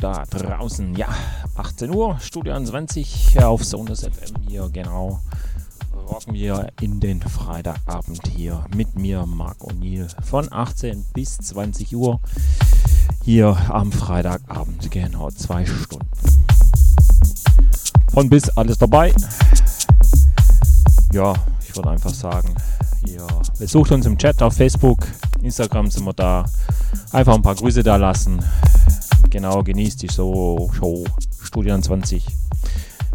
Da draußen. Ja, 18 Uhr, Studio 20 auf Sonus FM hier, genau. Rocken wir in den Freitagabend hier mit mir, Marc O'Neill, von 18 bis 20 Uhr hier am Freitagabend, genau zwei Stunden. Von bis alles dabei. Ja, ich würde einfach sagen, ihr besucht uns im Chat auf Facebook, Instagram sind wir da. Einfach ein paar Grüße da lassen. Genau, genießt die so Show Studio 20.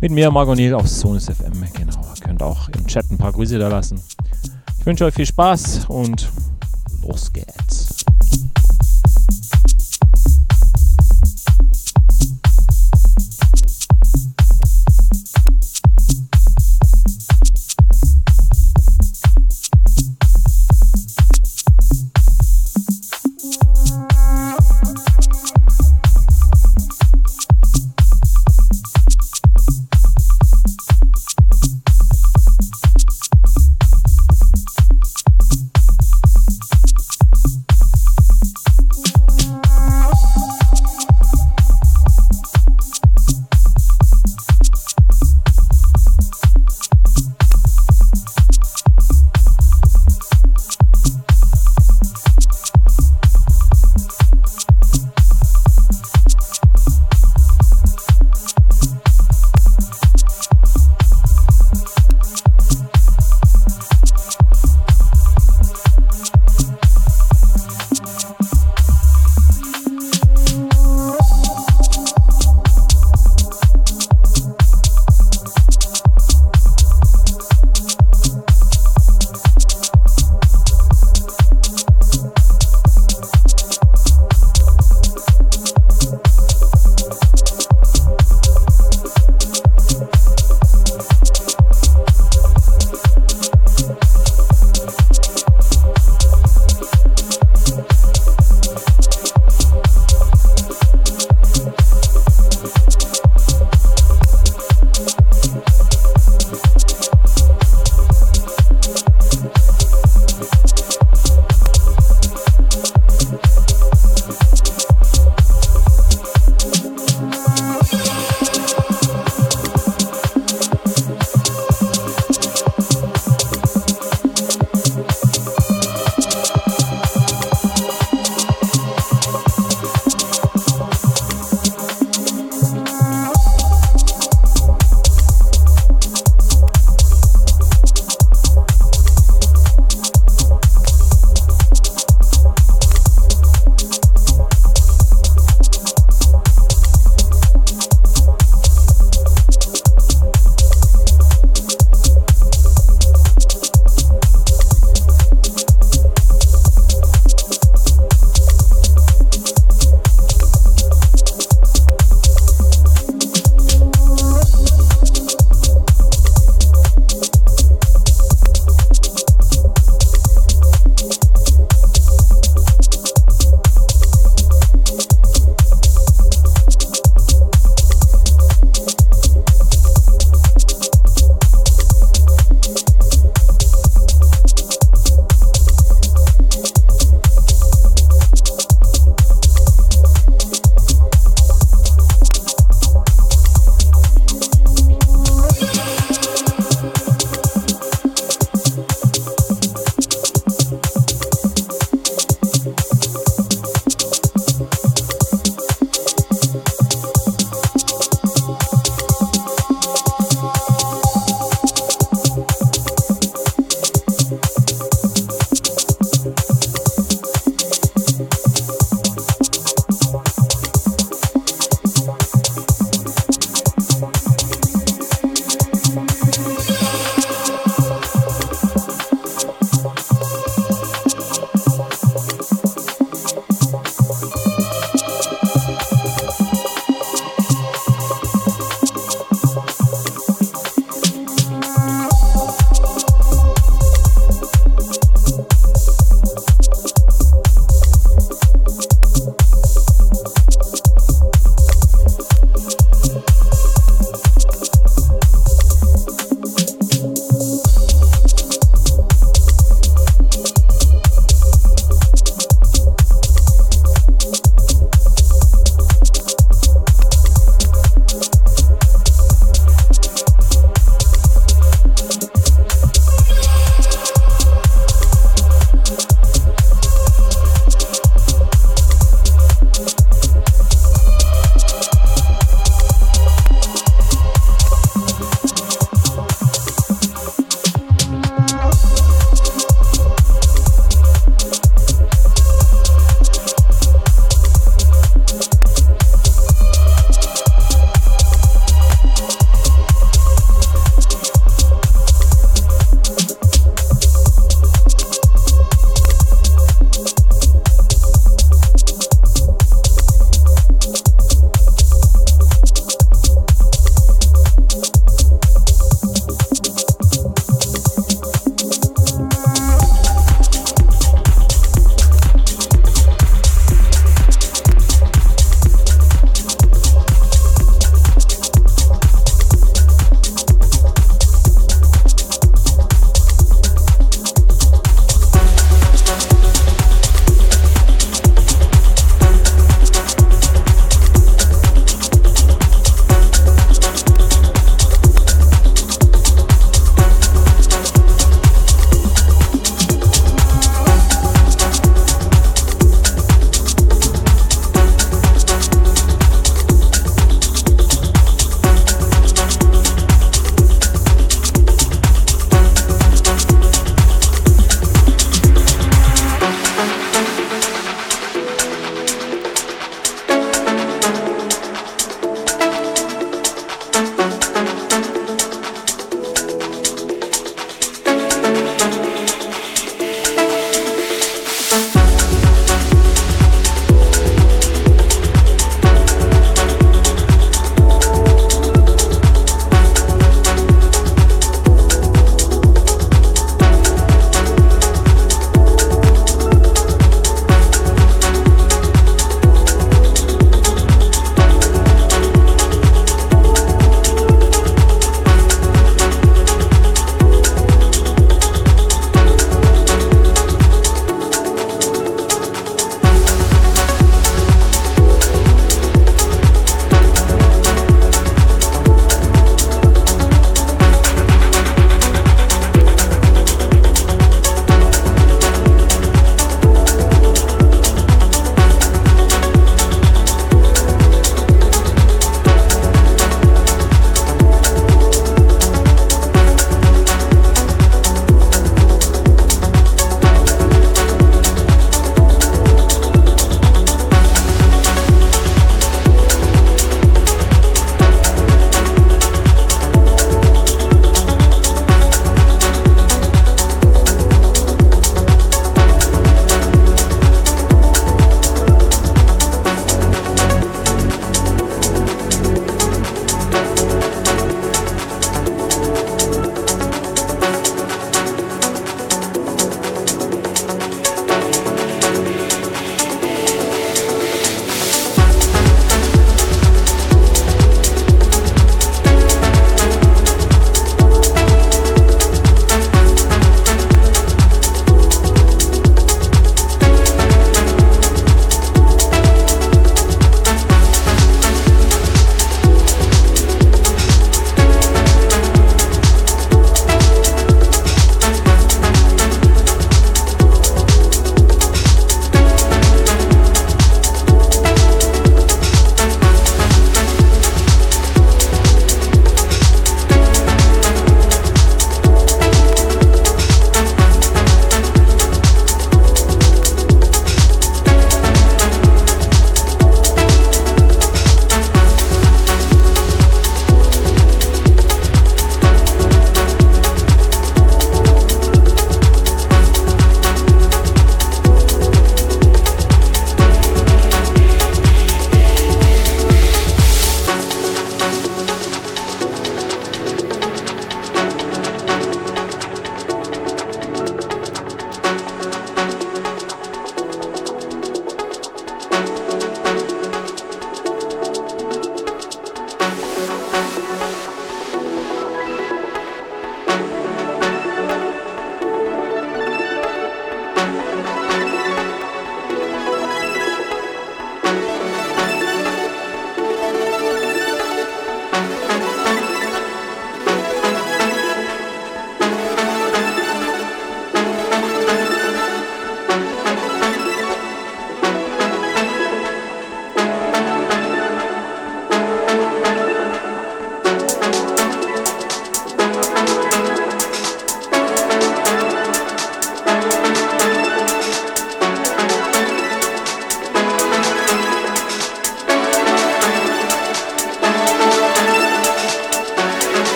Mit mir, Margot Niel auf Sonus FM. Genau, ihr könnt auch im Chat ein paar Grüße da lassen. Ich wünsche euch viel Spaß und los geht's.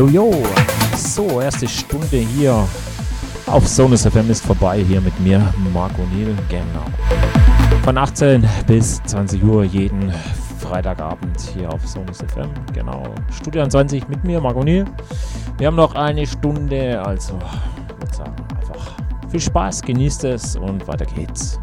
Jojo. So, erste Stunde hier auf Sonus FM ist vorbei. Hier mit mir, Marc O'Neill. Genau. Von 18 bis 20 Uhr jeden Freitagabend hier auf Sonus FM. Genau. Studio 20 mit mir, Marc O'Neill. Wir haben noch eine Stunde, also ich würde sagen, einfach viel Spaß, genießt es und weiter geht's.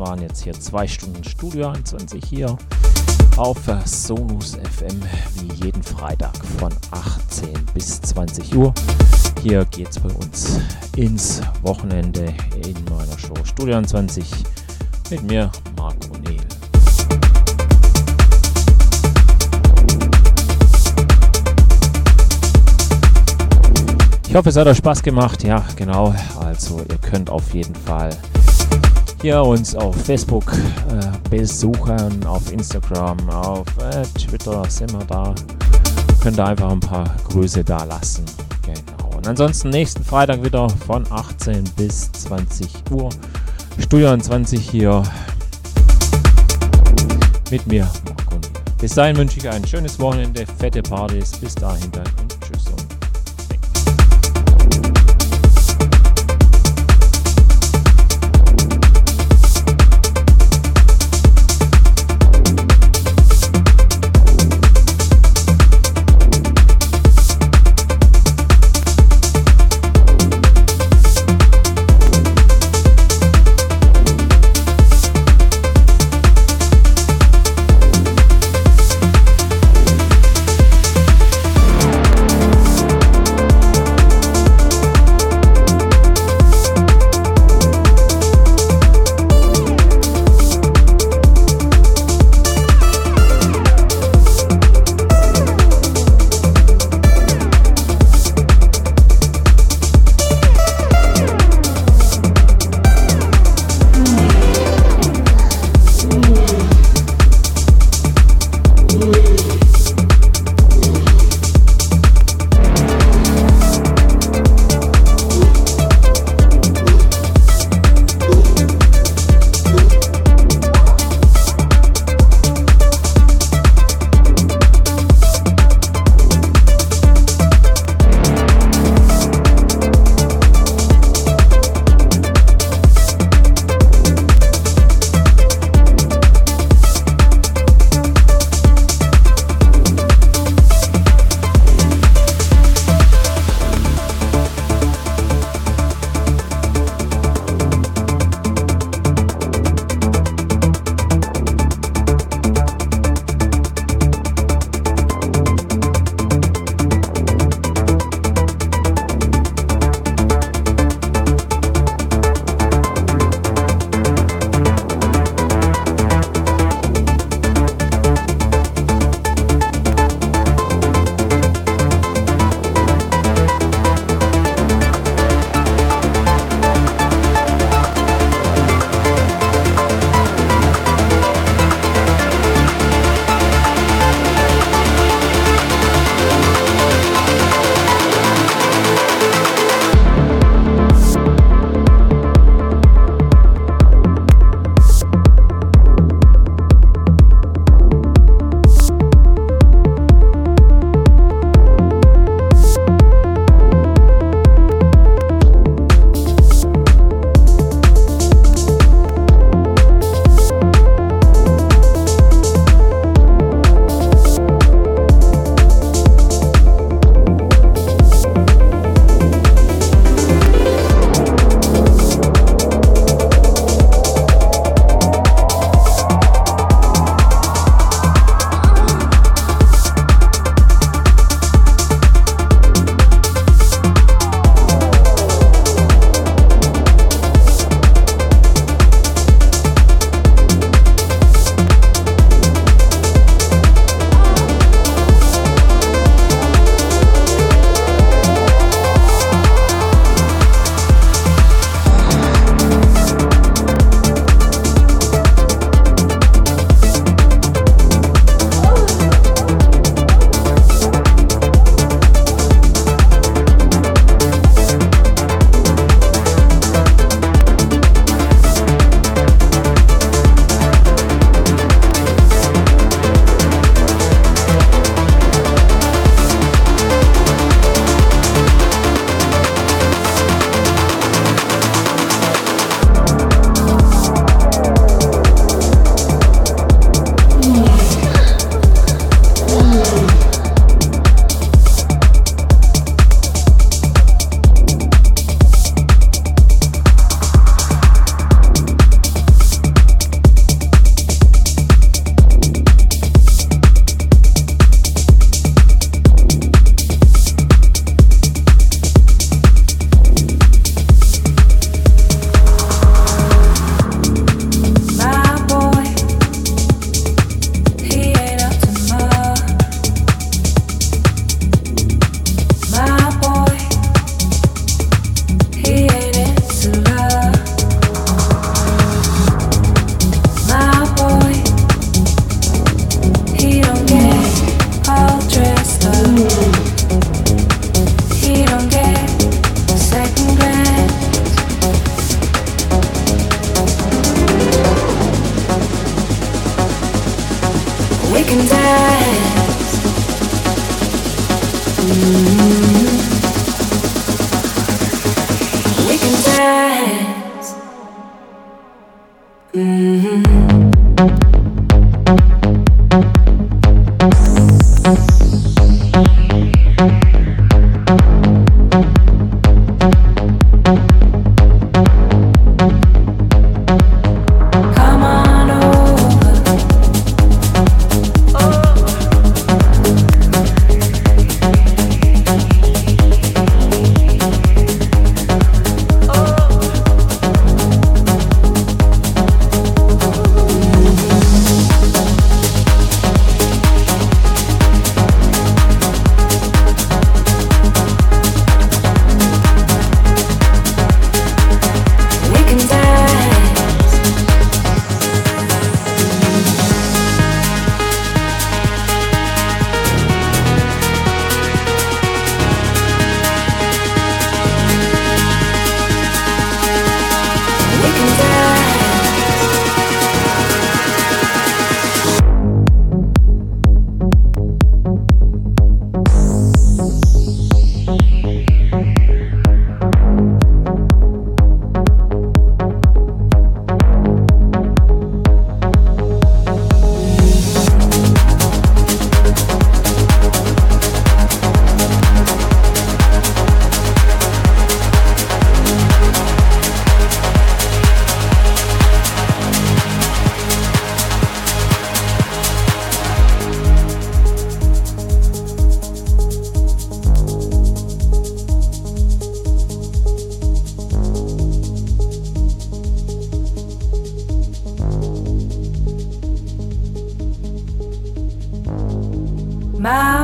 Waren jetzt hier zwei Stunden Studio 21 hier auf Sonus FM wie jeden Freitag von 18 bis 20 Uhr. Hier geht es bei uns ins Wochenende in meiner Show Studio 20 mit mir, Marc O'Neill. Ich hoffe, es hat euch Spaß gemacht. Ja, genau. Also, ihr könnt auf jeden Fall hier uns auf Facebook äh, besuchen, auf Instagram, auf äh, Twitter sind wir da. Könnt ihr einfach ein paar Grüße da lassen. Genau. Und ansonsten nächsten Freitag wieder von 18 bis 20 Uhr. Studio 20 hier mit mir. Bis dahin wünsche ich ein schönes Wochenende, fette Partys. Bis dahin dann. Und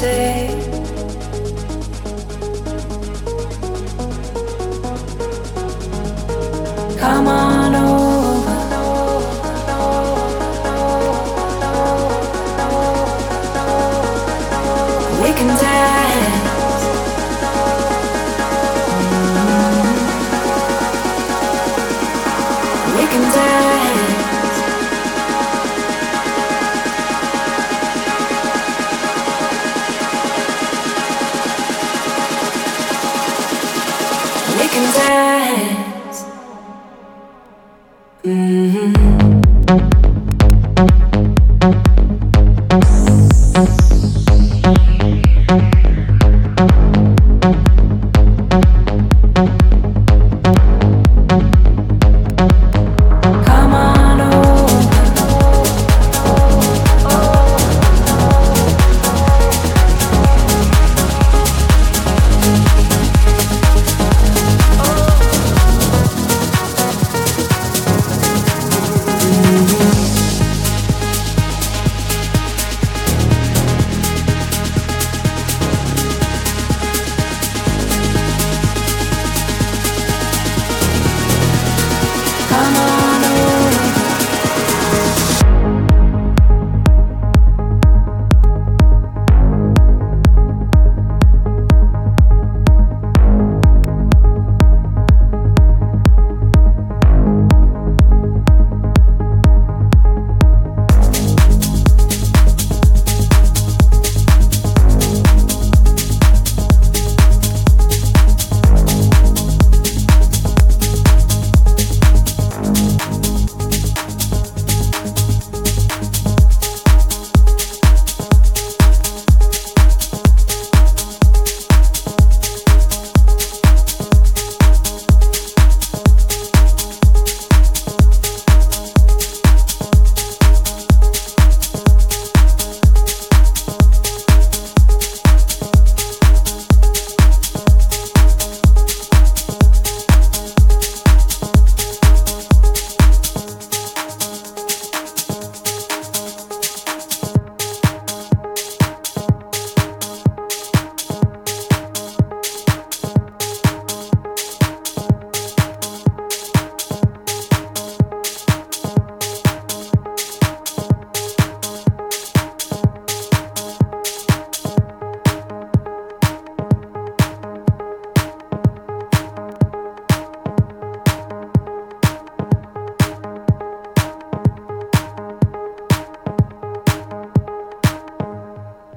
say.